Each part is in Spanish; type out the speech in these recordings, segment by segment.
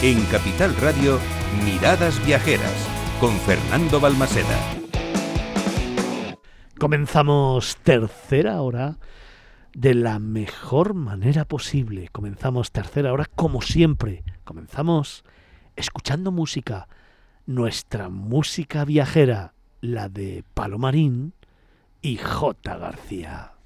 En Capital Radio, Miradas Viajeras, con Fernando Balmaseda. Comenzamos tercera hora de la mejor manera posible. Comenzamos tercera hora como siempre. Comenzamos escuchando música, nuestra música viajera, la de Palomarín y J. García.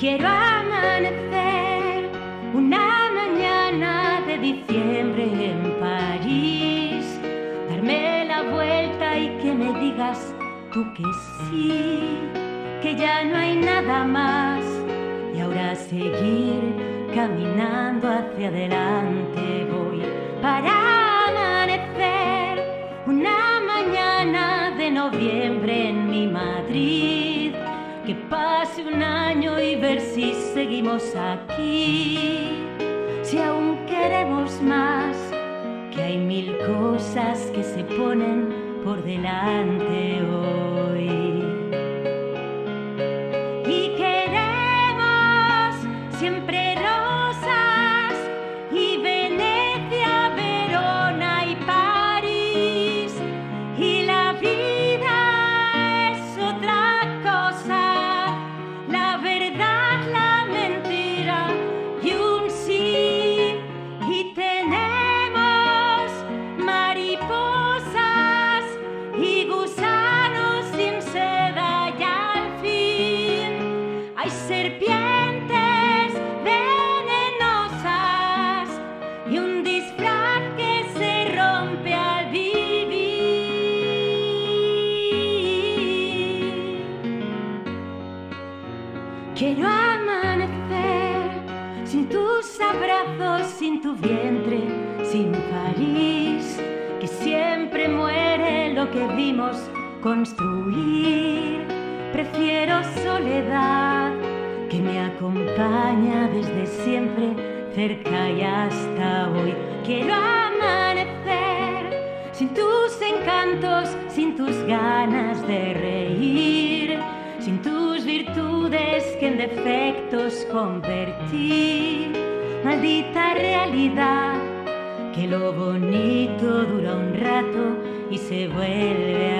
Quiero amanecer una mañana de diciembre en París, darme la vuelta y que me digas tú que sí, que ya no hay nada más y ahora seguir caminando hacia adelante voy. Para amanecer una mañana de noviembre en mi Madrid pase un año y ver si seguimos aquí, si aún queremos más, que hay mil cosas que se ponen por delante hoy. Quiero amanecer sin tus abrazos, sin tu vientre, sin París, que siempre muere lo que vimos construir. Prefiero soledad que me acompaña desde siempre, cerca y hasta hoy. Quiero amanecer sin tus encantos, sin tus ganas de reír, sin tus virtudes que en defectos convertí. Maldita realidad, que lo bonito dura un rato y se vuelve a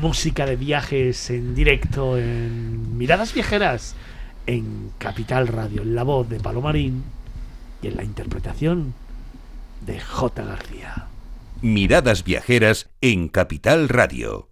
Música de viajes en directo en Miradas Viajeras en Capital Radio, en la voz de Palomarín y en la interpretación de J. García. Miradas Viajeras en Capital Radio.